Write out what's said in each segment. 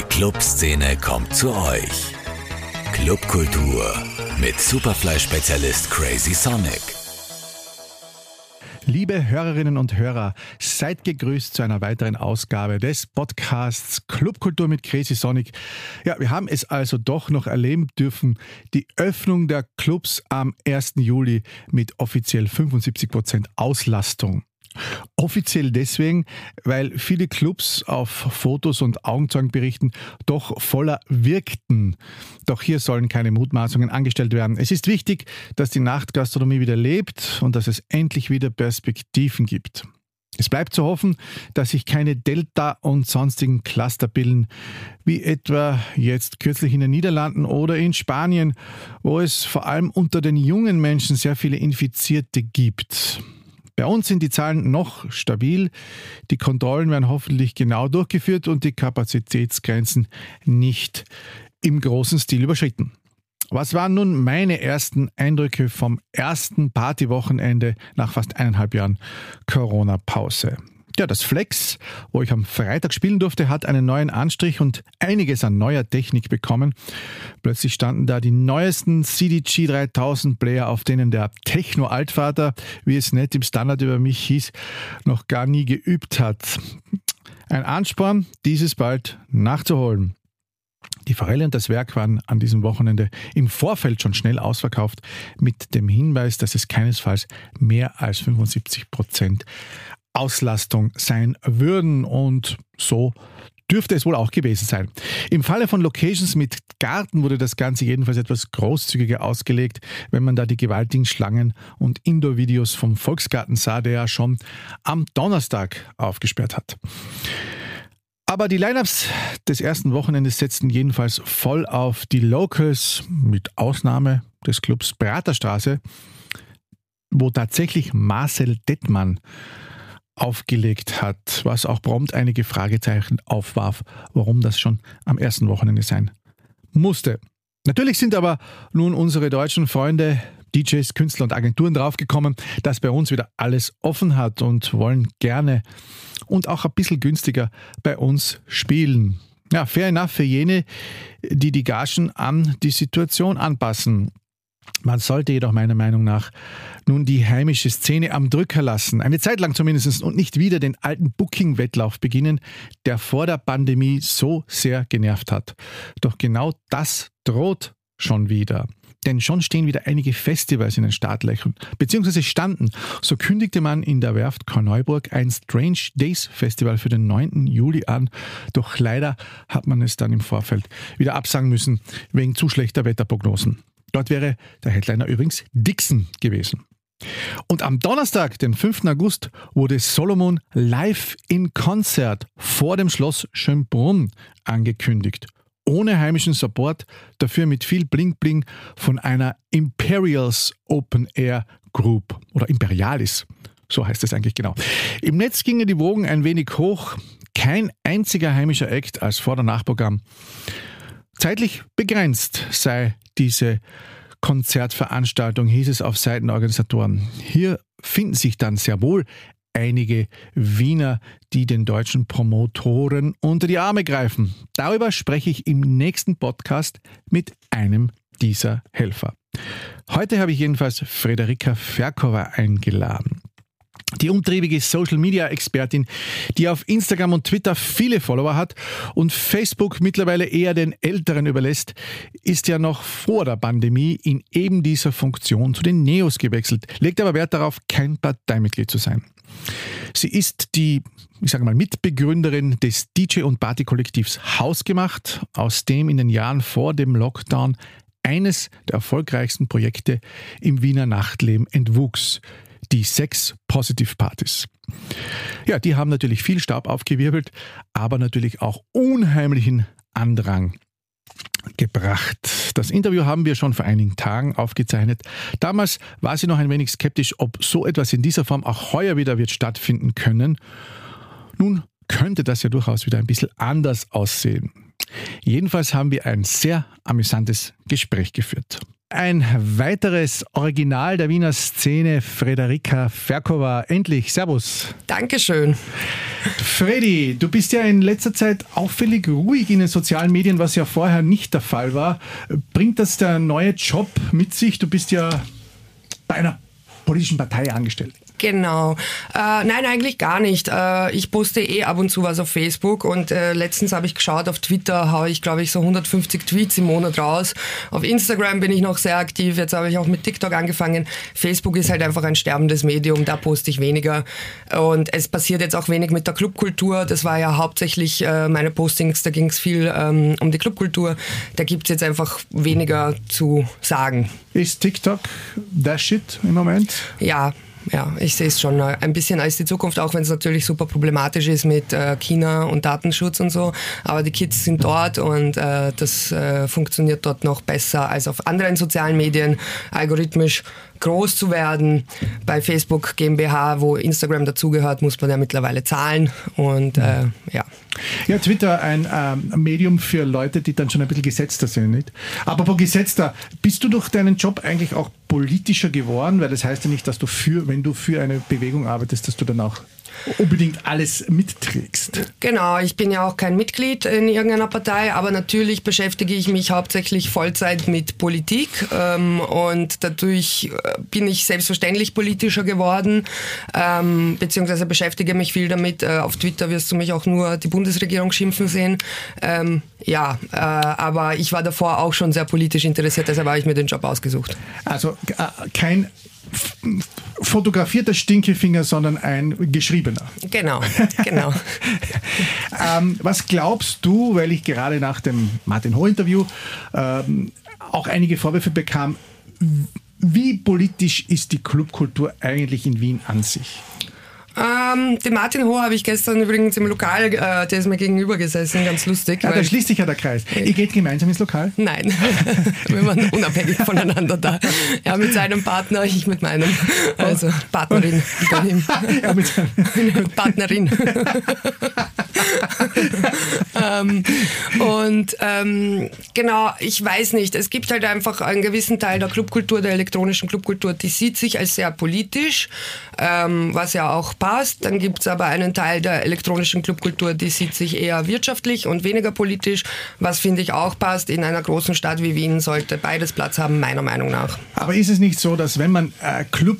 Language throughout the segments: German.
Die Clubszene kommt zu euch. Clubkultur mit Superfly-Spezialist Crazy Sonic. Liebe Hörerinnen und Hörer, seid gegrüßt zu einer weiteren Ausgabe des Podcasts Clubkultur mit Crazy Sonic. Ja, wir haben es also doch noch erleben dürfen, die Öffnung der Clubs am 1. Juli mit offiziell 75 Prozent Auslastung. Offiziell deswegen, weil viele Clubs auf Fotos und Augenzeugenberichten doch voller wirkten. Doch hier sollen keine Mutmaßungen angestellt werden. Es ist wichtig, dass die Nachtgastronomie wieder lebt und dass es endlich wieder Perspektiven gibt. Es bleibt zu hoffen, dass sich keine Delta- und sonstigen Cluster bilden, wie etwa jetzt kürzlich in den Niederlanden oder in Spanien, wo es vor allem unter den jungen Menschen sehr viele Infizierte gibt. Bei uns sind die Zahlen noch stabil. Die Kontrollen werden hoffentlich genau durchgeführt und die Kapazitätsgrenzen nicht im großen Stil überschritten. Was waren nun meine ersten Eindrücke vom ersten Partywochenende nach fast eineinhalb Jahren Corona-Pause? Ja, das Flex, wo ich am Freitag spielen durfte, hat einen neuen Anstrich und einiges an neuer Technik bekommen. Plötzlich standen da die neuesten CDG 3000 Player, auf denen der Techno-Altvater, wie es nett im Standard über mich hieß, noch gar nie geübt hat. Ein Ansporn, dieses bald nachzuholen. Die Forelle und das Werk waren an diesem Wochenende im Vorfeld schon schnell ausverkauft, mit dem Hinweis, dass es keinesfalls mehr als 75 Prozent Auslastung sein würden. Und so dürfte es wohl auch gewesen sein. Im Falle von Locations mit Garten wurde das Ganze jedenfalls etwas großzügiger ausgelegt, wenn man da die gewaltigen Schlangen und Indoor-Videos vom Volksgarten sah, der ja schon am Donnerstag aufgesperrt hat. Aber die Lineups des ersten Wochenendes setzten jedenfalls voll auf die Locals, mit Ausnahme des Clubs Praterstraße, wo tatsächlich Marcel Dettmann aufgelegt hat, was auch prompt einige Fragezeichen aufwarf, warum das schon am ersten Wochenende sein musste. Natürlich sind aber nun unsere deutschen Freunde, DJs, Künstler und Agenturen draufgekommen, dass bei uns wieder alles offen hat und wollen gerne und auch ein bisschen günstiger bei uns spielen. Ja, fair enough für jene, die die Gagen an die Situation anpassen. Man sollte jedoch meiner Meinung nach nun die heimische Szene am Drücker lassen, eine Zeit lang zumindest, und nicht wieder den alten Booking-Wettlauf beginnen, der vor der Pandemie so sehr genervt hat. Doch genau das droht schon wieder. Denn schon stehen wieder einige Festivals in den Startlöchern, beziehungsweise standen. So kündigte man in der Werft Korneuburg ein Strange Days Festival für den 9. Juli an. Doch leider hat man es dann im Vorfeld wieder absagen müssen, wegen zu schlechter Wetterprognosen. Dort wäre der Headliner übrigens Dixon gewesen. Und am Donnerstag, den 5. August, wurde Solomon live in Konzert vor dem Schloss Schönbrunn angekündigt. Ohne heimischen Support, dafür mit viel Bling-Bling von einer Imperials Open Air Group oder Imperialis. So heißt es eigentlich genau. Im Netz gingen die Wogen ein wenig hoch. Kein einziger heimischer Act als Vor- und Nachprogramm. Zeitlich begrenzt sei diese Konzertveranstaltung, hieß es auf Seiten der Organisatoren. Hier finden sich dann sehr wohl einige Wiener, die den deutschen Promotoren unter die Arme greifen. Darüber spreche ich im nächsten Podcast mit einem dieser Helfer. Heute habe ich jedenfalls Frederika Ferkova eingeladen. Die umtriebige Social-Media-Expertin, die auf Instagram und Twitter viele Follower hat und Facebook mittlerweile eher den Älteren überlässt, ist ja noch vor der Pandemie in eben dieser Funktion zu den Neos gewechselt, legt aber Wert darauf, kein Parteimitglied zu sein. Sie ist die, ich sage mal, Mitbegründerin des DJ- und Party-Kollektivs Hausgemacht, aus dem in den Jahren vor dem Lockdown eines der erfolgreichsten Projekte im Wiener Nachtleben entwuchs die Sex Positive Partys. Ja, die haben natürlich viel Staub aufgewirbelt, aber natürlich auch unheimlichen Andrang gebracht. Das Interview haben wir schon vor einigen Tagen aufgezeichnet. Damals war sie noch ein wenig skeptisch, ob so etwas in dieser Form auch heuer wieder wird stattfinden können. Nun könnte das ja durchaus wieder ein bisschen anders aussehen. Jedenfalls haben wir ein sehr amüsantes Gespräch geführt. Ein weiteres Original der Wiener Szene, Frederika Ferkova. Endlich, Servus. Dankeschön. Freddy, du bist ja in letzter Zeit auffällig ruhig in den sozialen Medien, was ja vorher nicht der Fall war. Bringt das der neue Job mit sich? Du bist ja bei einer politischen Partei angestellt. Genau. Äh, nein, eigentlich gar nicht. Äh, ich poste eh ab und zu was auf Facebook und äh, letztens habe ich geschaut, auf Twitter haue ich, glaube ich, so 150 Tweets im Monat raus. Auf Instagram bin ich noch sehr aktiv. Jetzt habe ich auch mit TikTok angefangen. Facebook ist halt einfach ein sterbendes Medium, da poste ich weniger. Und es passiert jetzt auch wenig mit der Clubkultur. Das war ja hauptsächlich äh, meine Postings, da ging es viel ähm, um die Clubkultur. Da gibt es jetzt einfach weniger zu sagen. Ist TikTok der Shit im Moment? Ja, ja, ich sehe es schon äh, ein bisschen als die Zukunft, auch wenn es natürlich super problematisch ist mit äh, China und Datenschutz und so. Aber die Kids sind dort und äh, das äh, funktioniert dort noch besser als auf anderen sozialen Medien, algorithmisch groß zu werden. Bei Facebook GmbH, wo Instagram dazugehört, muss man ja mittlerweile zahlen und äh, ja. Ja, Twitter ein ähm, Medium für Leute, die dann schon ein bisschen gesetzter sind, nicht? Aber wo gesetzter, bist du durch deinen Job eigentlich auch politischer geworden? Weil das heißt ja nicht, dass du für, wenn du für eine Bewegung arbeitest, dass du dann auch unbedingt alles mitträgst. Genau, ich bin ja auch kein Mitglied in irgendeiner Partei, aber natürlich beschäftige ich mich hauptsächlich Vollzeit mit Politik ähm, und dadurch äh, bin ich selbstverständlich politischer geworden, ähm, beziehungsweise beschäftige mich viel damit. Äh, auf Twitter wirst du mich auch nur die Bundesregierung schimpfen sehen. Ähm, ja, äh, aber ich war davor auch schon sehr politisch interessiert, deshalb habe ich mir den Job ausgesucht. Also äh, kein fotografierter Stinkefinger, sondern ein geschriebener. Genau, genau. ähm, was glaubst du, weil ich gerade nach dem Martin Ho-Interview ähm, auch einige Vorwürfe bekam, wie politisch ist die Clubkultur eigentlich in Wien an sich? Ähm, den Martin Ho habe ich gestern übrigens im Lokal, äh, der ist mir gegenüber gesessen, ganz lustig. Ja, da schließt sich ja der Kreis. Ihr geht gemeinsam ins Lokal? Nein, wir waren unabhängig voneinander da. Er mit seinem Partner, ich mit meinem. Also Partnerin. Ja, mit Partnerin. Ähm, und ähm, genau, ich weiß nicht, es gibt halt einfach einen gewissen Teil der Clubkultur, der elektronischen Clubkultur, die sieht sich als sehr politisch, ähm, was ja auch passt. Dann gibt es aber einen Teil der elektronischen Clubkultur, die sieht sich eher wirtschaftlich und weniger politisch, was finde ich auch passt. In einer großen Stadt wie Wien sollte beides Platz haben, meiner Meinung nach. Aber ist es nicht so, dass wenn man äh, Club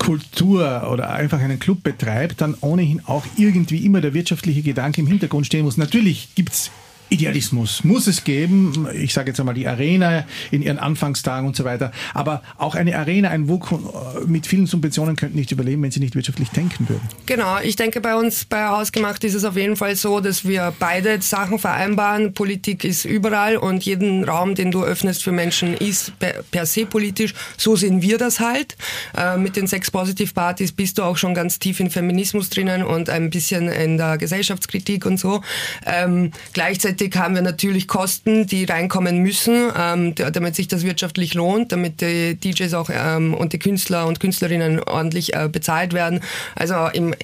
Kultur oder einfach einen Club betreibt, dann ohnehin auch irgendwie immer der wirtschaftliche Gedanke im Hintergrund stehen muss. Natürlich gibt es Idealismus muss es geben. Ich sage jetzt einmal die Arena in ihren Anfangstagen und so weiter. Aber auch eine Arena, ein WUK mit vielen Subventionen könnten nicht überleben, wenn sie nicht wirtschaftlich denken würden. Genau. Ich denke, bei uns bei Hausgemacht ist es auf jeden Fall so, dass wir beide Sachen vereinbaren. Politik ist überall und jeden Raum, den du öffnest für Menschen, ist per, se politisch. So sehen wir das halt. Äh, mit den Sex Positive Partys bist du auch schon ganz tief in Feminismus drinnen und ein bisschen in der Gesellschaftskritik und so. Ähm, gleichzeitig Gleichzeitig haben wir natürlich Kosten, die reinkommen müssen, ähm, damit sich das wirtschaftlich lohnt, damit die DJs auch ähm, und die Künstler und Künstlerinnen ordentlich äh, bezahlt werden. Also im,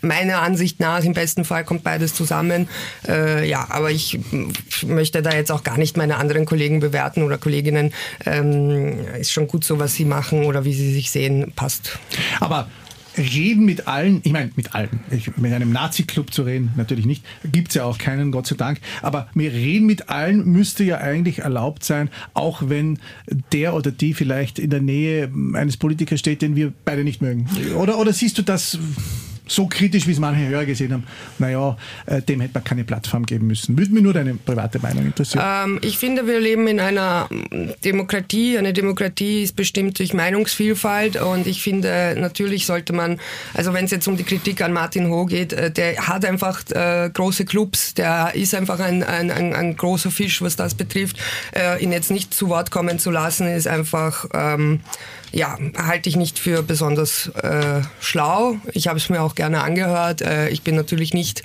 meiner Ansicht nach im besten Fall kommt beides zusammen. Äh, ja, aber ich möchte da jetzt auch gar nicht meine anderen Kollegen bewerten oder Kolleginnen. Ähm, ist schon gut so, was sie machen oder wie sie sich sehen, passt. Aber reden mit allen, ich meine mit allen, ich, mit einem Nazi-Club zu reden, natürlich nicht, gibt es ja auch keinen, Gott sei Dank, aber mir reden mit allen müsste ja eigentlich erlaubt sein, auch wenn der oder die vielleicht in der Nähe eines Politikers steht, den wir beide nicht mögen. Oder, oder siehst du das so kritisch, wie es manche Hörer gesehen haben, naja, äh, dem hätte man keine Plattform geben müssen. Würde mich nur deine private Meinung interessieren. Ähm, ich finde, wir leben in einer Demokratie. Eine Demokratie ist bestimmt durch Meinungsvielfalt und ich finde, natürlich sollte man, also wenn es jetzt um die Kritik an Martin Ho geht, äh, der hat einfach äh, große Clubs, der ist einfach ein, ein, ein, ein, großer Fisch, was das betrifft. Ihn jetzt nicht zu Wort kommen zu lassen, ist einfach... Ähm, ja, halte ich nicht für besonders äh, schlau. Ich habe es mir auch gerne angehört. Äh, ich bin natürlich nicht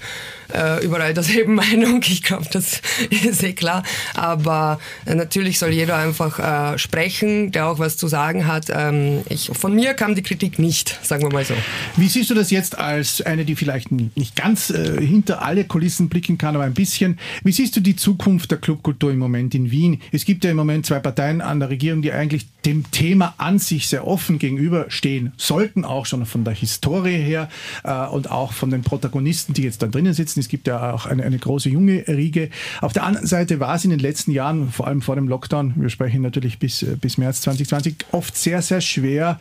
äh, überall derselben Meinung. Ich glaube, das ist eh klar. Aber äh, natürlich soll jeder einfach äh, sprechen, der auch was zu sagen hat. Ähm, ich, von mir kam die Kritik nicht, sagen wir mal so. Wie siehst du das jetzt als eine, die vielleicht nicht ganz äh, hinter alle Kulissen blicken kann, aber ein bisschen? Wie siehst du die Zukunft der Clubkultur im Moment in Wien? Es gibt ja im Moment zwei Parteien an der Regierung, die eigentlich dem Thema an sich sehr offen gegenüberstehen sollten, auch schon von der Historie her äh, und auch von den Protagonisten, die jetzt da drinnen sitzen. Es gibt ja auch eine, eine große junge Riege. Auf der anderen Seite war es in den letzten Jahren, vor allem vor dem Lockdown, wir sprechen natürlich bis, äh, bis März 2020, oft sehr, sehr schwer,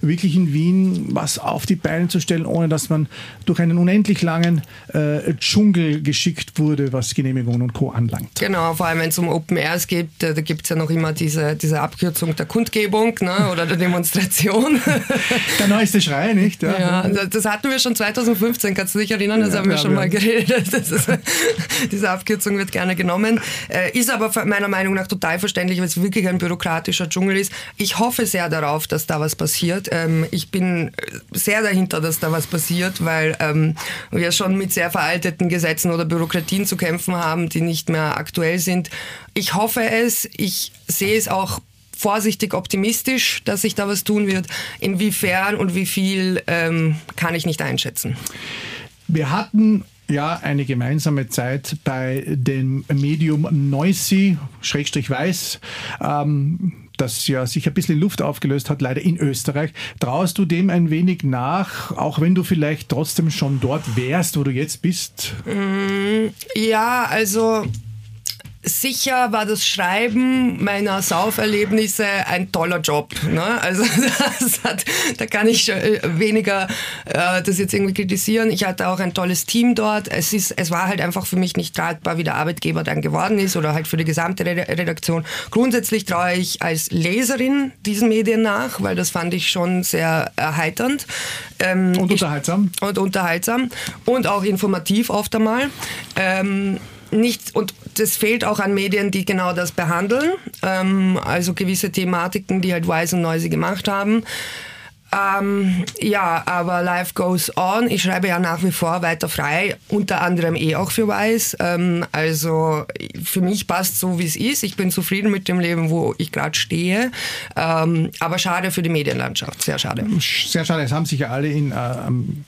wirklich in Wien was auf die Beine zu stellen, ohne dass man durch einen unendlich langen äh, Dschungel geschickt wurde, was Genehmigungen und Co. anlangt. Genau, vor allem wenn es um Open Airs geht, da, gibt es ja noch immer diese, diese Abkürzung der Kundgebung ne, oder der Demonstration. der neueste Schrei, nicht? Ja, ja das hatten wir schon 2015, kannst du dich erinnern? Das ja, haben wir schon mal geredet. Ist, diese Abkürzung wird gerne genommen. Äh, ist aber meiner Meinung nach total verständlich, weil es wirklich ein bürokratischer Dschungel ist. Ich hoffe sehr darauf, dass da was passiert. Ähm, ich bin sehr dahinter, dass da was passiert, weil ähm, wir schon mit sehr veralteten Gesetzen oder Bürokratien zu kämpfen haben, die nicht mehr aktuell sind. Ich hoffe es. Ich sehe es auch vorsichtig optimistisch, dass sich da was tun wird. Inwiefern und wie viel ähm, kann ich nicht einschätzen. Wir hatten ja eine gemeinsame Zeit bei dem Medium Noisy, Schrägstrich Weiß. Ähm, das ja sich ein bisschen in Luft aufgelöst hat, leider in Österreich. Traust du dem ein wenig nach, auch wenn du vielleicht trotzdem schon dort wärst, wo du jetzt bist? Mm, ja, also Sicher war das Schreiben meiner Sauferlebnisse ein toller Job. Ne? Also hat, da kann ich äh, weniger äh, das jetzt irgendwie kritisieren. Ich hatte auch ein tolles Team dort. Es, ist, es war halt einfach für mich nicht tragbar, wie der Arbeitgeber dann geworden ist oder halt für die gesamte Redaktion. Grundsätzlich traue ich als Leserin diesen Medien nach, weil das fand ich schon sehr erheiternd. Ähm, und unterhaltsam. Ich, und unterhaltsam und auch informativ oft einmal. Ähm, nicht, und das fehlt auch an Medien, die genau das behandeln. Ähm, also gewisse Thematiken, die halt Wise und Noisy gemacht haben. Ähm, ja, aber Life Goes On. Ich schreibe ja nach wie vor weiter frei, unter anderem eh auch für Weiß. Ähm, also für mich passt so, wie es ist. Ich bin zufrieden mit dem Leben, wo ich gerade stehe. Ähm, aber schade für die Medienlandschaft, sehr schade. Sehr schade. Es haben sich ja alle in äh,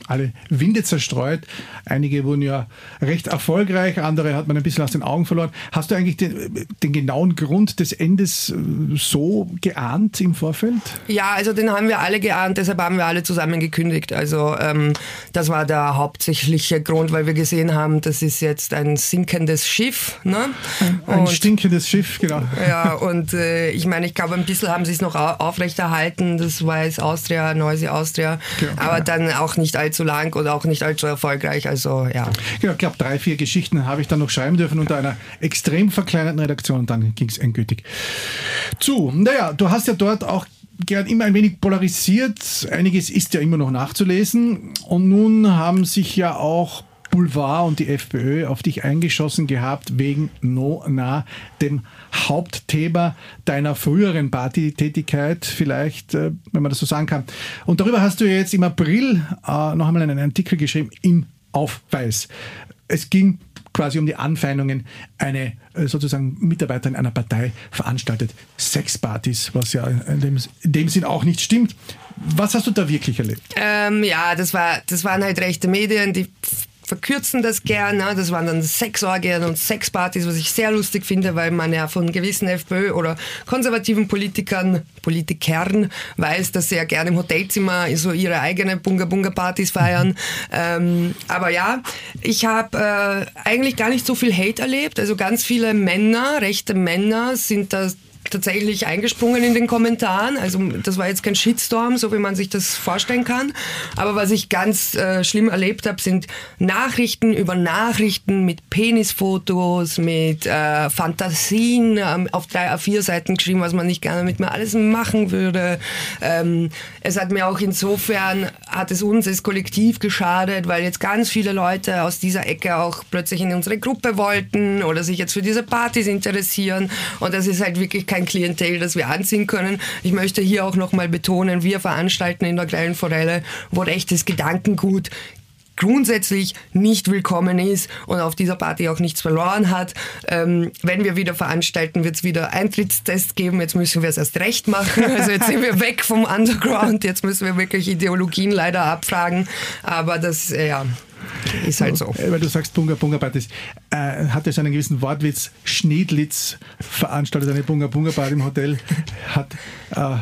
alle Winde zerstreut. Einige wurden ja recht erfolgreich, andere hat man ein bisschen aus den Augen verloren. Hast du eigentlich den, den genauen Grund des Endes äh, so geahnt im Vorfeld? Ja, also den haben wir alle geahnt und deshalb haben wir alle zusammen gekündigt. Also ähm, das war der hauptsächliche Grund, weil wir gesehen haben, das ist jetzt ein sinkendes Schiff. Ne? Ein und, stinkendes Schiff, genau. Ja, und äh, ich meine, ich glaube, ein bisschen haben sie es noch aufrechterhalten. Das war jetzt Austria, Neuse Austria, genau, aber ja. dann auch nicht allzu lang und auch nicht allzu erfolgreich. Also ja. Genau, ich glaube, drei, vier Geschichten habe ich dann noch schreiben dürfen unter einer extrem verkleinerten Redaktion und dann ging es endgültig zu. Naja, du hast ja dort auch gern immer ein wenig polarisiert. Einiges ist ja immer noch nachzulesen. Und nun haben sich ja auch Boulevard und die FPÖ auf dich eingeschossen gehabt wegen No Na, dem Hauptthema deiner früheren Partytätigkeit, vielleicht, äh, wenn man das so sagen kann. Und darüber hast du jetzt im April äh, noch einmal einen Artikel geschrieben im Aufweis. Es ging quasi um die Anfeindungen, eine äh, sozusagen Mitarbeiterin einer Partei veranstaltet Sexpartys, was ja in dem, in dem Sinn auch nicht stimmt. Was hast du da wirklich erlebt? Ähm, ja, das, war, das waren halt rechte Medien, die verkürzen das gerne. Das waren dann Sexorgien und Sexpartys, was ich sehr lustig finde, weil man ja von gewissen FPÖ oder konservativen Politikern, Politikern weiß, dass sie ja gerne im Hotelzimmer so ihre eigene Bunga-Bunga-Partys feiern. ähm, aber ja, ich habe äh, eigentlich gar nicht so viel Hate erlebt. Also ganz viele Männer, rechte Männer sind da tatsächlich eingesprungen in den Kommentaren. Also das war jetzt kein Shitstorm, so wie man sich das vorstellen kann. Aber was ich ganz äh, schlimm erlebt habe, sind Nachrichten über Nachrichten mit Penisfotos, mit äh, Fantasien ähm, auf drei A4 Seiten geschrieben, was man nicht gerne mit mir alles machen würde. Ähm, es hat mir auch insofern, hat es uns als Kollektiv geschadet, weil jetzt ganz viele Leute aus dieser Ecke auch plötzlich in unsere Gruppe wollten oder sich jetzt für diese Partys interessieren. Und das ist halt wirklich kein Klientel, das wir anziehen können. Ich möchte hier auch nochmal betonen, wir veranstalten in der Kleinen Forelle, wo rechtes Gedankengut grundsätzlich nicht willkommen ist und auf dieser Party auch nichts verloren hat. Ähm, wenn wir wieder veranstalten, wird es wieder Eintrittstests geben. Jetzt müssen wir es erst recht machen. Also jetzt sind wir weg vom Underground. Jetzt müssen wir wirklich Ideologien leider abfragen. Aber das, äh, ja, ist halt so. Weil du sagst Bunga Bunga Partys. Äh, hat es einen gewissen Wortwitz. Schneedlitz veranstaltet eine Bunga Bunga Party im Hotel. Hat äh,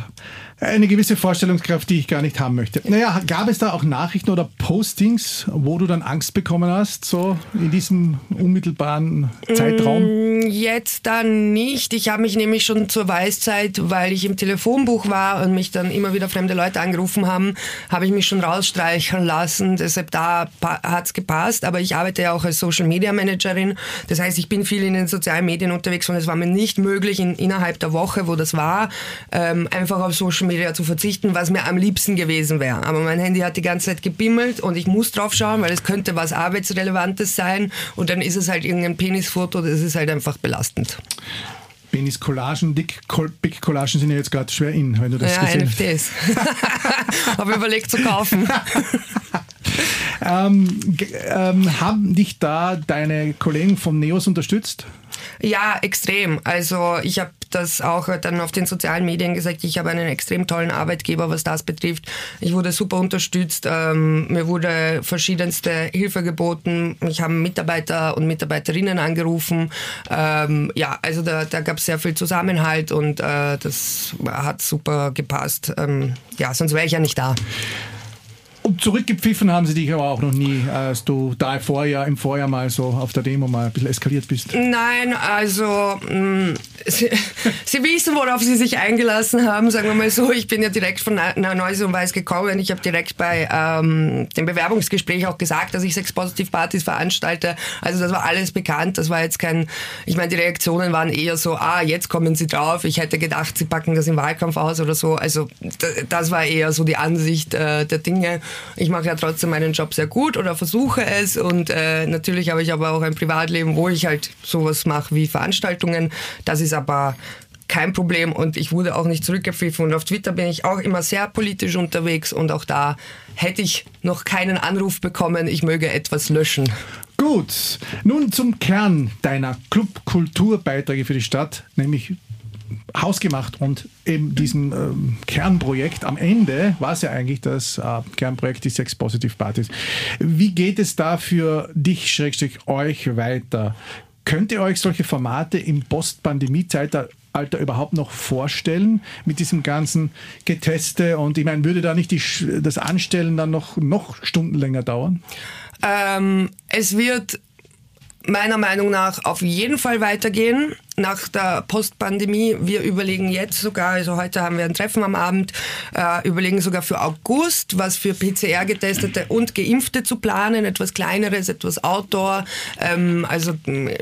eine gewisse Vorstellungskraft, die ich gar nicht haben möchte. Naja, gab es da auch Nachrichten oder Postings, wo du dann Angst bekommen hast, so in diesem unmittelbaren Zeitraum? Mm, jetzt dann nicht. Ich habe mich nämlich schon zur Weißzeit, weil ich im Telefonbuch war und mich dann immer wieder fremde Leute angerufen haben, habe ich mich schon rausstreichen lassen. Deshalb da hat es gepasst. Aber ich arbeite ja auch als Social Media Managerin. Das heißt, ich bin viel in den sozialen Medien unterwegs und es war mir nicht möglich, in, innerhalb der Woche, wo das war, ähm, einfach auf Social Media zu verzichten, was mir am liebsten gewesen wäre. Aber mein Handy hat die ganze Zeit gebimmelt und ich muss drauf schauen, weil es könnte was Arbeitsrelevantes sein und dann ist es halt irgendein Penisfoto, das ist halt einfach belastend. Penis-Collagen, Dick-Collagen sind ja jetzt gerade schwer in, wenn du das ja, gesehen NFTs. Habe überlegt zu kaufen. ähm, ähm, haben dich da deine Kollegen vom NEOS unterstützt? Ja, extrem. Also ich habe das auch dann auf den sozialen Medien gesagt, ich habe einen extrem tollen Arbeitgeber, was das betrifft. Ich wurde super unterstützt, ähm, mir wurde verschiedenste Hilfe geboten, mich haben Mitarbeiter und Mitarbeiterinnen angerufen. Ähm, ja, also da, da gab es sehr viel Zusammenhalt und äh, das hat super gepasst. Ähm, ja, sonst wäre ich ja nicht da. Und zurückgepfiffen haben sie dich aber auch noch nie, als du da im Vorjahr, im Vorjahr mal so auf der Demo mal ein bisschen eskaliert bist. Nein, also mm, sie, sie, wissen, worauf sie sich eingelassen haben, sagen wir mal so. Ich bin ja direkt von Neues und Weiß gekommen. Ich habe direkt bei ähm, dem Bewerbungsgespräch auch gesagt, dass ich Sex Positive Partys veranstalte. Also das war alles bekannt. Das war jetzt kein, ich meine, die Reaktionen waren eher so, ah, jetzt kommen sie drauf. Ich hätte gedacht, sie packen das im Wahlkampf aus oder so. Also das war eher so die Ansicht äh, der Dinge ich mache ja trotzdem meinen Job sehr gut oder versuche es und äh, natürlich habe ich aber auch ein Privatleben, wo ich halt sowas mache wie Veranstaltungen. Das ist aber kein Problem und ich wurde auch nicht zurückgepfiffen und auf Twitter bin ich auch immer sehr politisch unterwegs und auch da hätte ich noch keinen Anruf bekommen, ich möge etwas löschen. Gut, nun zum Kern deiner Clubkulturbeiträge für die Stadt, nämlich hausgemacht und eben diesem ähm, Kernprojekt am Ende war es ja eigentlich das äh, Kernprojekt, die Sex Positive Partys. Wie geht es da für dich, Schrägstrich, euch weiter? Könnt ihr euch solche Formate im Post-Pandemie-Zeitalter Alter überhaupt noch vorstellen mit diesem ganzen Geteste? Und ich meine, würde da nicht die, das Anstellen dann noch, noch Stunden länger dauern? Ähm, es wird meiner Meinung nach auf jeden Fall weitergehen nach der Postpandemie. Wir überlegen jetzt sogar, also heute haben wir ein Treffen am Abend, äh, überlegen sogar für August, was für PCR-Getestete und Geimpfte zu planen, etwas Kleineres, etwas Outdoor. Ähm, also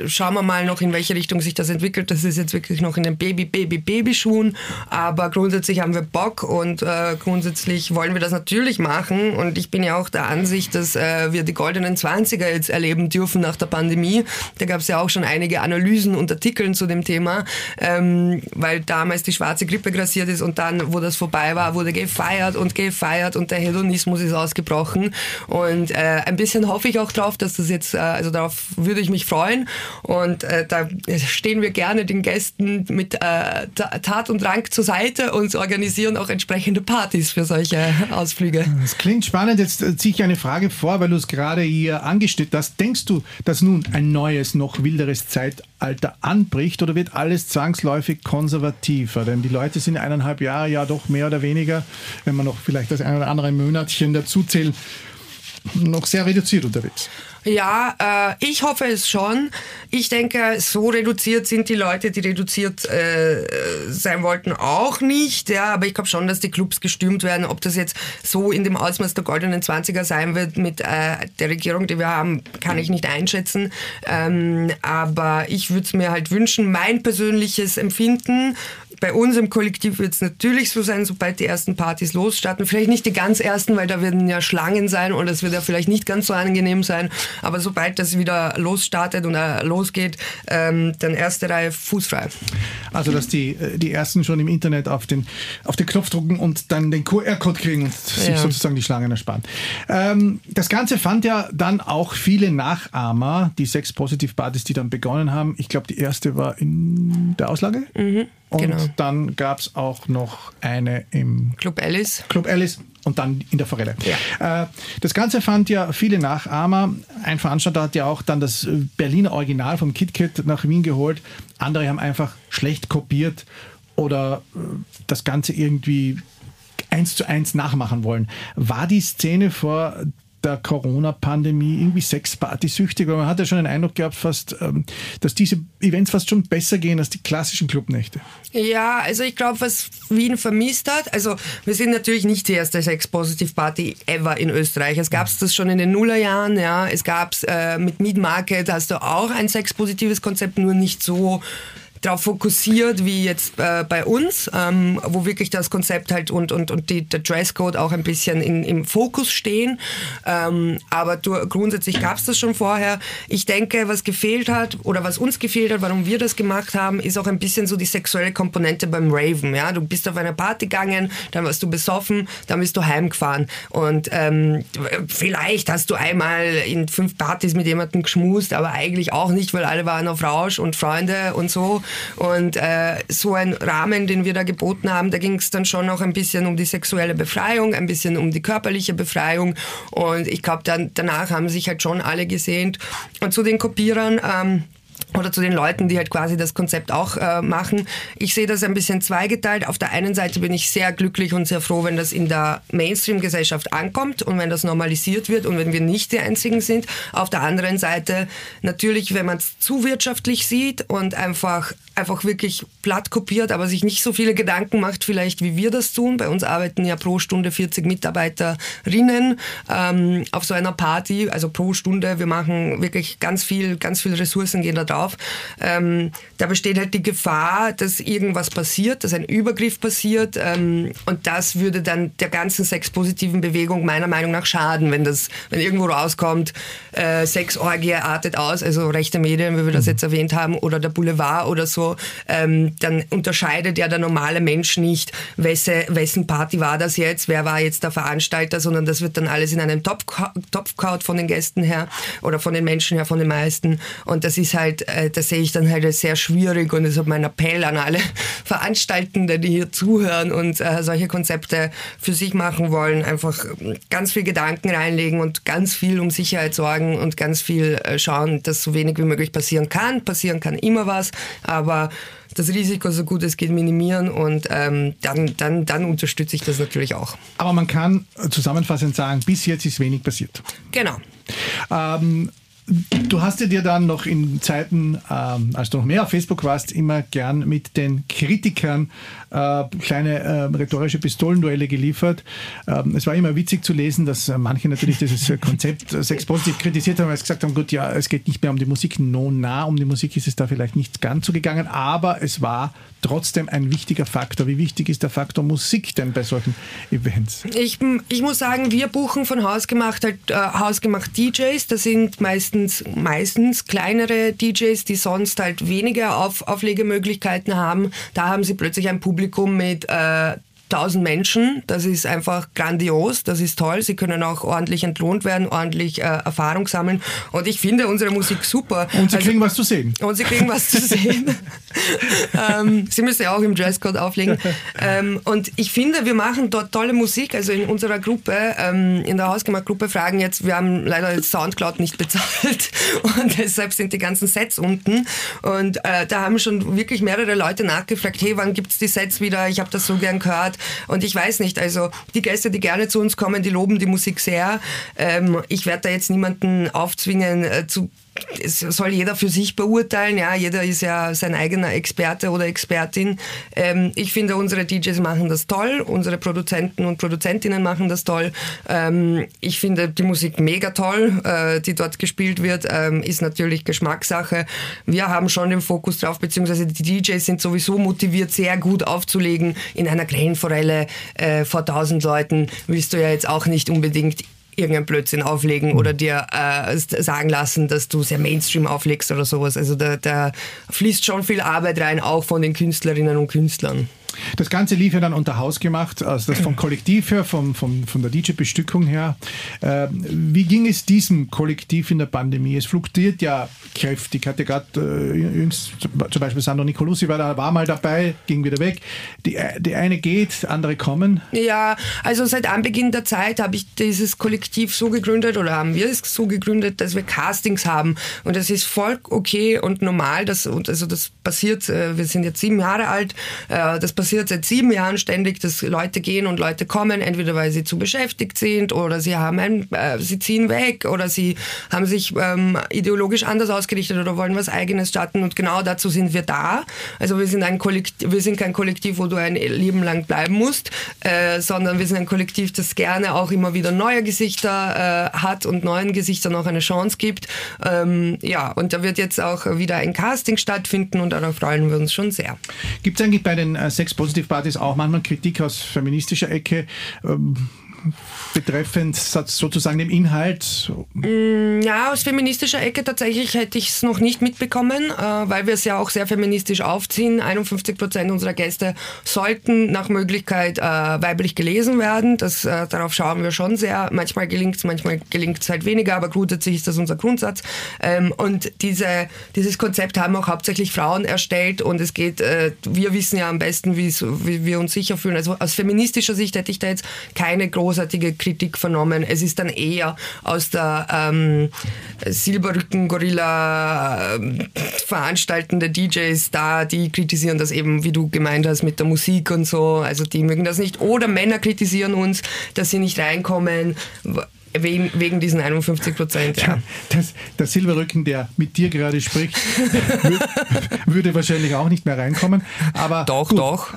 schauen wir mal noch, in welche Richtung sich das entwickelt. Das ist jetzt wirklich noch in den Baby, Baby, Babyschuhen, aber grundsätzlich haben wir Bock und äh, grundsätzlich wollen wir das natürlich machen und ich bin ja auch der Ansicht, dass äh, wir die goldenen 20er jetzt erleben dürfen nach der Pandemie. Da gab es ja auch schon einige Analysen und Artikel zu dem Thema, ähm, weil damals die schwarze Grippe grassiert ist und dann, wo das vorbei war, wurde gefeiert und gefeiert und der Hedonismus ist ausgebrochen. Und äh, ein bisschen hoffe ich auch drauf, dass das jetzt, äh, also darauf würde ich mich freuen. Und äh, da stehen wir gerne den Gästen mit äh, Tat und Drang zur Seite und organisieren auch entsprechende Partys für solche Ausflüge. Das klingt spannend. Jetzt äh, ziehe ich eine Frage vor, weil du es gerade hier angestellt hast. Denkst du, dass nun ein neues, noch wilderes Zeitalter anbricht? oder wird alles zwangsläufig konservativer? Denn die Leute sind eineinhalb Jahre ja doch mehr oder weniger, wenn man noch vielleicht das ein oder andere Monatchen dazuzählt, noch sehr reduziert unterwegs. Ja, äh, ich hoffe es schon. Ich denke, so reduziert sind die Leute, die reduziert äh, sein wollten, auch nicht. Ja, aber ich glaube schon, dass die Clubs gestürmt werden. Ob das jetzt so in dem Ausmaß der goldenen 20er sein wird mit äh, der Regierung, die wir haben, kann ich nicht einschätzen. Ähm, aber ich würde es mir halt wünschen. Mein persönliches Empfinden bei uns im Kollektiv wird es natürlich so sein, sobald die ersten Partys losstarten. Vielleicht nicht die ganz ersten, weil da werden ja Schlangen sein und es wird ja vielleicht nicht ganz so angenehm sein. Aber sobald das wieder losstartet und äh, losgeht, ähm, dann erste Reihe fußfrei. Also, dass die, äh, die ersten schon im Internet auf den, auf den Knopf drucken und dann den QR-Code kriegen und sich ja. sozusagen die Schlangen ersparen. Ähm, das Ganze fand ja dann auch viele Nachahmer, die sechs Positiv-Partys, die dann begonnen haben. Ich glaube, die erste war in der Auslage. Mhm, und genau. Dann gab es auch noch eine im Club Alice. Club Alice und dann in der Forelle. Ja. Äh, das Ganze fand ja viele Nachahmer. Ein Veranstalter hat ja auch dann das Berliner Original vom KitKat nach Wien geholt. Andere haben einfach schlecht kopiert oder äh, das Ganze irgendwie eins zu eins nachmachen wollen. War die Szene vor der Corona-Pandemie irgendwie sexpartysüchtig, weil man hat ja schon den Eindruck gehabt, fast, ähm, dass diese Events fast schon besser gehen als die klassischen Clubnächte. Ja, also ich glaube, was Wien vermisst hat, also wir sind natürlich nicht die erste Sex-Positive-Party ever in Österreich. Es gab das schon in den Nullerjahren, ja. Es gab es äh, mit Meat Market, hast du auch ein sex-positives Konzept, nur nicht so darauf fokussiert wie jetzt äh, bei uns, ähm, wo wirklich das Konzept halt und, und, und die, der Dresscode auch ein bisschen in, im Fokus stehen. Ähm, aber du, grundsätzlich gab es das schon vorher. Ich denke, was gefehlt hat oder was uns gefehlt hat, warum wir das gemacht haben, ist auch ein bisschen so die sexuelle Komponente beim Raven. Ja? Du bist auf eine Party gegangen, dann warst du besoffen, dann bist du heimgefahren. Und ähm, vielleicht hast du einmal in fünf Partys mit jemandem geschmust, aber eigentlich auch nicht, weil alle waren auf Rausch und Freunde und so. Und äh, so ein Rahmen, den wir da geboten haben, da ging es dann schon noch ein bisschen um die sexuelle Befreiung, ein bisschen um die körperliche Befreiung. Und ich glaube, dann danach haben sich halt schon alle gesehnt. Und zu den Kopierern, ähm, oder zu den Leuten, die halt quasi das Konzept auch äh, machen. Ich sehe das ein bisschen zweigeteilt. Auf der einen Seite bin ich sehr glücklich und sehr froh, wenn das in der Mainstream-Gesellschaft ankommt und wenn das normalisiert wird und wenn wir nicht die Einzigen sind. Auf der anderen Seite natürlich, wenn man es zu wirtschaftlich sieht und einfach, einfach wirklich platt kopiert, aber sich nicht so viele Gedanken macht, vielleicht wie wir das tun. Bei uns arbeiten ja pro Stunde 40 Mitarbeiterinnen ähm, auf so einer Party, also pro Stunde. Wir machen wirklich ganz viel, ganz viele Ressourcen gehen da drauf. Ähm, da besteht halt die Gefahr, dass irgendwas passiert, dass ein Übergriff passiert ähm, und das würde dann der ganzen sexpositiven Bewegung meiner Meinung nach schaden, wenn das, wenn irgendwo rauskommt, äh, Sexorgie artet aus, also rechte Medien, wie wir das mhm. jetzt erwähnt haben, oder der Boulevard oder so, ähm, dann unterscheidet ja der normale Mensch nicht, wesse, wessen Party war das jetzt, wer war jetzt der Veranstalter, sondern das wird dann alles in einem Topf, Topf kaut von den Gästen her oder von den Menschen her, von den meisten und das ist halt, äh, das sehe ich dann halt sehr schwierig und deshalb mein Appell an alle Veranstaltenden, die hier zuhören und äh, solche Konzepte für sich machen wollen, einfach ganz viel Gedanken reinlegen und ganz viel um Sicherheit sorgen und ganz viel äh, schauen, dass so wenig wie möglich passieren kann. Passieren kann immer was, aber das Risiko so gut es geht minimieren und ähm, dann, dann, dann unterstütze ich das natürlich auch. Aber man kann zusammenfassend sagen, bis jetzt ist wenig passiert. Genau. Ähm, Du hast dir dann noch in Zeiten, ähm, als du noch mehr auf Facebook warst, immer gern mit den Kritikern äh, kleine äh, rhetorische Pistolenduelle geliefert. Ähm, es war immer witzig zu lesen, dass äh, manche natürlich dieses Konzept äh, Sex Positiv kritisiert haben, weil sie gesagt haben, gut, ja, es geht nicht mehr um die Musik, no, nah, um die Musik ist es da vielleicht nicht ganz so gegangen, aber es war trotzdem ein wichtiger Faktor. Wie wichtig ist der Faktor Musik denn bei solchen Events? Ich, ich muss sagen, wir buchen von Hausgemacht halt, äh, Hausgemacht DJs. Das sind meistens, meistens kleinere DJs, die sonst halt weniger Auf, Auflegemöglichkeiten haben. Da haben sie plötzlich ein Publikum mit äh, 1000 Menschen. Das ist einfach grandios, das ist toll. Sie können auch ordentlich entlohnt werden, ordentlich äh, Erfahrung sammeln. Und ich finde unsere Musik super. Und Sie also, kriegen was zu sehen. Und Sie kriegen was zu sehen. ähm, Sie müssen ja auch im Dresscode auflegen. Ähm, und ich finde, wir machen dort tolle Musik. Also in unserer Gruppe, ähm, in der Hausgemacht-Gruppe fragen jetzt, wir haben leider Soundcloud nicht bezahlt und deshalb sind die ganzen Sets unten. Und äh, da haben schon wirklich mehrere Leute nachgefragt, hey, wann gibt es die Sets wieder? Ich habe das so gern gehört. Und ich weiß nicht, also die Gäste, die gerne zu uns kommen, die loben die Musik sehr. Ähm, ich werde da jetzt niemanden aufzwingen äh, zu es soll jeder für sich beurteilen. Ja, jeder ist ja sein eigener Experte oder Expertin. Ähm, ich finde, unsere DJs machen das toll, unsere Produzenten und Produzentinnen machen das toll. Ähm, ich finde die Musik mega toll, äh, die dort gespielt wird, ähm, ist natürlich Geschmackssache. Wir haben schon den Fokus drauf, beziehungsweise die DJs sind sowieso motiviert, sehr gut aufzulegen. In einer Grellenforelle äh, vor tausend Leuten willst du ja jetzt auch nicht unbedingt irgendeinen Blödsinn auflegen oder dir äh, sagen lassen, dass du sehr Mainstream auflegst oder sowas. Also da, da fließt schon viel Arbeit rein, auch von den Künstlerinnen und Künstlern. Das Ganze lief ja dann unter Haus gemacht, also das vom Kollektiv her, vom, vom, von der DJ-Bestückung her. Äh, wie ging es diesem Kollektiv in der Pandemie? Es fluktuiert ja kräftig. Hatte gerade äh, jüngst zum Beispiel Sandro Nicolosi war da, war mal dabei, ging wieder weg. Die, die eine geht, andere kommen. Ja, also seit Anbeginn der Zeit habe ich dieses Kollektiv so gegründet oder haben wir es so gegründet, dass wir Castings haben. Und das ist voll okay und normal. Dass, und also das passiert, äh, wir sind jetzt sieben Jahre alt, äh, das passiert seit sieben Jahren ständig, dass Leute gehen und Leute kommen, entweder weil sie zu beschäftigt sind oder sie haben ein, äh, sie ziehen weg oder sie haben sich ähm, ideologisch anders ausgerichtet oder wollen was Eigenes starten und genau dazu sind wir da. Also wir sind ein Kollektiv, wir sind kein Kollektiv, wo du ein Leben lang bleiben musst, äh, sondern wir sind ein Kollektiv, das gerne auch immer wieder neue Gesichter äh, hat und neuen Gesichtern auch eine Chance gibt. Ähm, ja, und da wird jetzt auch wieder ein Casting stattfinden und darauf freuen wir uns schon sehr. Gibt es eigentlich bei den äh, Sex-Positiv-Partys auch manchmal Kritik aus feministischer Ecke. Ähm betreffend sozusagen dem Inhalt? Mm, ja, aus feministischer Ecke tatsächlich hätte ich es noch nicht mitbekommen, äh, weil wir es ja auch sehr feministisch aufziehen. 51 Prozent unserer Gäste sollten nach Möglichkeit äh, weiblich gelesen werden. Das, äh, darauf schauen wir schon sehr. Manchmal gelingt es, manchmal gelingt es halt weniger, aber grundsätzlich ist das unser Grundsatz. Ähm, und diese, dieses Konzept haben auch hauptsächlich Frauen erstellt und es geht, wir wissen ja am besten, wie wir uns sicher fühlen. Also aus feministischer Sicht hätte ich da jetzt keine großartige Kritik vernommen. Es ist dann eher aus der ähm, Silberrücken-Gorilla äh, veranstaltende DJs da, die kritisieren das eben, wie du gemeint hast, mit der Musik und so. Also die mögen das nicht. Oder Männer kritisieren uns, dass sie nicht reinkommen. Wegen, wegen, diesen 51 Prozent. Ja. Das, der Silberrücken, der mit dir gerade spricht, würde wahrscheinlich auch nicht mehr reinkommen. Aber doch, gut, doch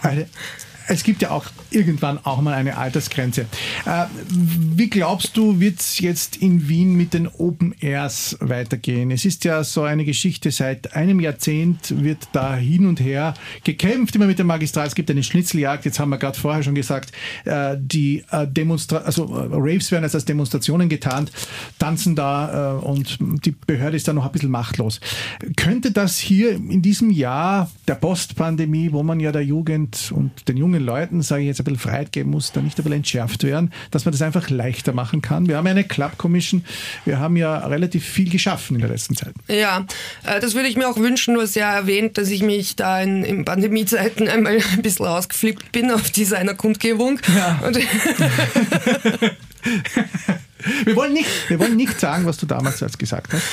es gibt ja auch irgendwann auch mal eine Altersgrenze. Äh, wie glaubst du, wird es jetzt in Wien mit den Open Airs weitergehen? Es ist ja so eine Geschichte, seit einem Jahrzehnt wird da hin und her gekämpft, immer mit dem Magistrat. Es gibt eine Schnitzeljagd, jetzt haben wir gerade vorher schon gesagt, äh, die äh, Demonstra also Raves werden als Demonstrationen getarnt, tanzen da und die Behörde ist da noch ein bisschen machtlos. Könnte das hier in diesem Jahr der Postpandemie, wo man ja der Jugend und den jungen Leuten, sage ich jetzt, ein bisschen Freiheit geben muss, da nicht ein bisschen entschärft werden, dass man das einfach leichter machen kann. Wir haben ja eine Club Commission, wir haben ja relativ viel geschaffen in der letzten Zeit. Ja, äh, das würde ich mir auch wünschen. Du hast ja erwähnt, dass ich mich da in, in Pandemiezeiten einmal ein bisschen ausgeflippt bin auf dieser einer Kundgebung. Ja. wir, wollen nicht, wir wollen nicht sagen, was du damals gesagt hast.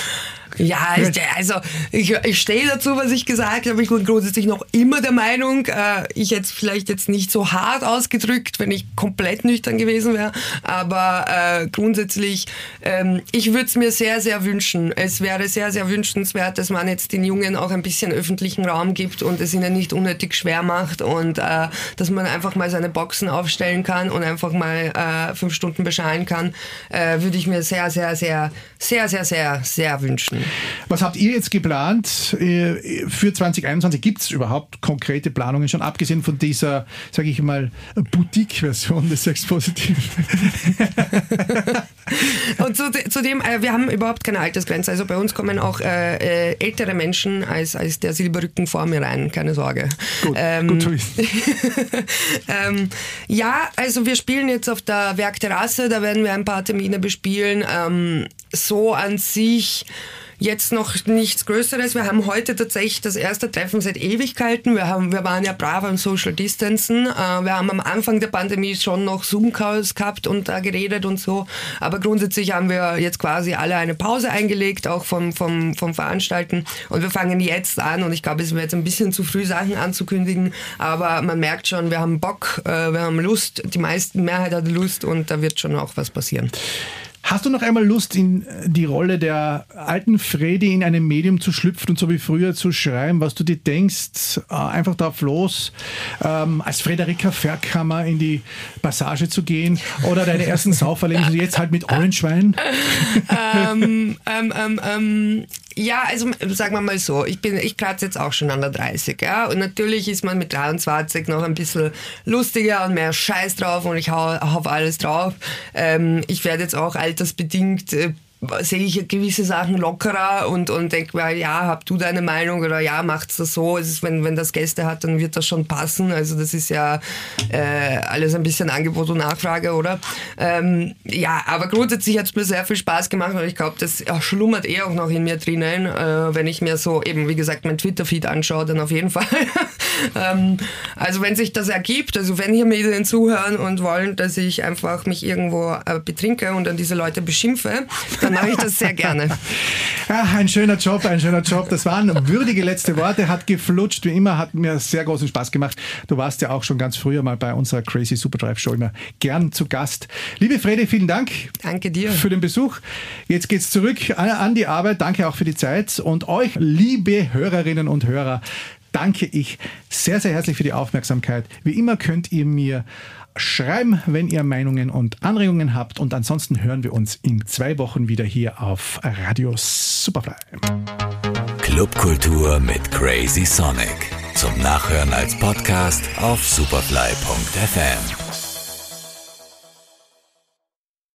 Ja, also ich, ich stehe dazu, was ich gesagt habe. Ich bin grundsätzlich noch immer der Meinung, äh, ich hätte es vielleicht jetzt nicht so hart ausgedrückt, wenn ich komplett nüchtern gewesen wäre. Aber äh, grundsätzlich, ähm, ich würde es mir sehr, sehr wünschen. Es wäre sehr, sehr wünschenswert, dass man jetzt den Jungen auch ein bisschen öffentlichen Raum gibt und es ihnen nicht unnötig schwer macht und äh, dass man einfach mal seine Boxen aufstellen kann und einfach mal äh, fünf Stunden beschallen kann, äh, würde ich mir sehr, sehr, sehr, sehr, sehr, sehr, sehr wünschen. Was habt ihr jetzt geplant äh, für 2021? Gibt es überhaupt konkrete Planungen schon, abgesehen von dieser, sage ich mal, Boutique-Version des Sex Positiv? Und zudem, äh, wir haben überhaupt keine Altersgrenze. Also bei uns kommen auch äh, ältere Menschen als, als der Silberrücken vor mir rein, keine Sorge. Gut, ähm, gut zu wissen. ähm, ja, also wir spielen jetzt auf der Werkterrasse, da werden wir ein paar Termine bespielen. Ähm, so an sich Jetzt noch nichts Größeres. Wir haben heute tatsächlich das erste Treffen seit Ewigkeiten. Wir, haben, wir waren ja brav am Social Distancen. Äh, wir haben am Anfang der Pandemie schon noch Zoom-Calls gehabt und da geredet und so. Aber grundsätzlich haben wir jetzt quasi alle eine Pause eingelegt, auch vom, vom, vom Veranstalten. Und wir fangen jetzt an und ich glaube, es wäre jetzt ein bisschen zu früh, Sachen anzukündigen. Aber man merkt schon, wir haben Bock, äh, wir haben Lust. Die meisten Mehrheit hat Lust und da wird schon auch was passieren. Hast du noch einmal Lust, in die Rolle der alten Fredi in einem Medium zu schlüpfen und so wie früher zu schreiben, was du dir denkst, äh, einfach drauf los, ähm, als Frederika Verkammer in die Passage zu gehen oder deine ersten Sauferlebnisse jetzt halt mit Orange Wein? ähm, ähm, ähm, ähm ja, also sagen wir mal so, ich bin, ich kratze jetzt auch schon an der 30, ja. Und natürlich ist man mit 23 noch ein bisschen lustiger und mehr Scheiß drauf und ich hau, hau auf alles drauf. Ähm, ich werde jetzt auch altersbedingt äh, sehe ich gewisse Sachen lockerer und, und denke mir, ja, hab du deine Meinung oder ja, macht's das so. Ist, wenn, wenn das Gäste hat, dann wird das schon passen. Also das ist ja äh, alles ein bisschen Angebot und Nachfrage, oder? Ähm, ja, aber grundsätzlich hat es mir sehr viel Spaß gemacht und ich glaube, das schlummert eh auch noch in mir drinnen. Äh, wenn ich mir so eben, wie gesagt, mein Twitter-Feed anschaue, dann auf jeden Fall. ähm, also wenn sich das ergibt, also wenn hier Medien zuhören und wollen, dass ich einfach mich irgendwo äh, betrinke und dann diese Leute beschimpfe, dann mache ich das sehr gerne. Ja, ein schöner Job, ein schöner Job. Das waren würdige letzte Worte, hat geflutscht wie immer, hat mir sehr großen Spaß gemacht. Du warst ja auch schon ganz früher mal bei unserer Crazy Superdrive Show immer gern zu Gast. Liebe Frede, vielen Dank. Danke dir. Für den Besuch. Jetzt geht's zurück an die Arbeit. Danke auch für die Zeit und euch, liebe Hörerinnen und Hörer, danke ich sehr, sehr herzlich für die Aufmerksamkeit. Wie immer könnt ihr mir schreiben, wenn ihr Meinungen und Anregungen habt. Und ansonsten hören wir uns in zwei Wochen wieder hier auf Radio Superfly. Clubkultur mit Crazy Sonic. Zum Nachhören als Podcast auf superfly.fm.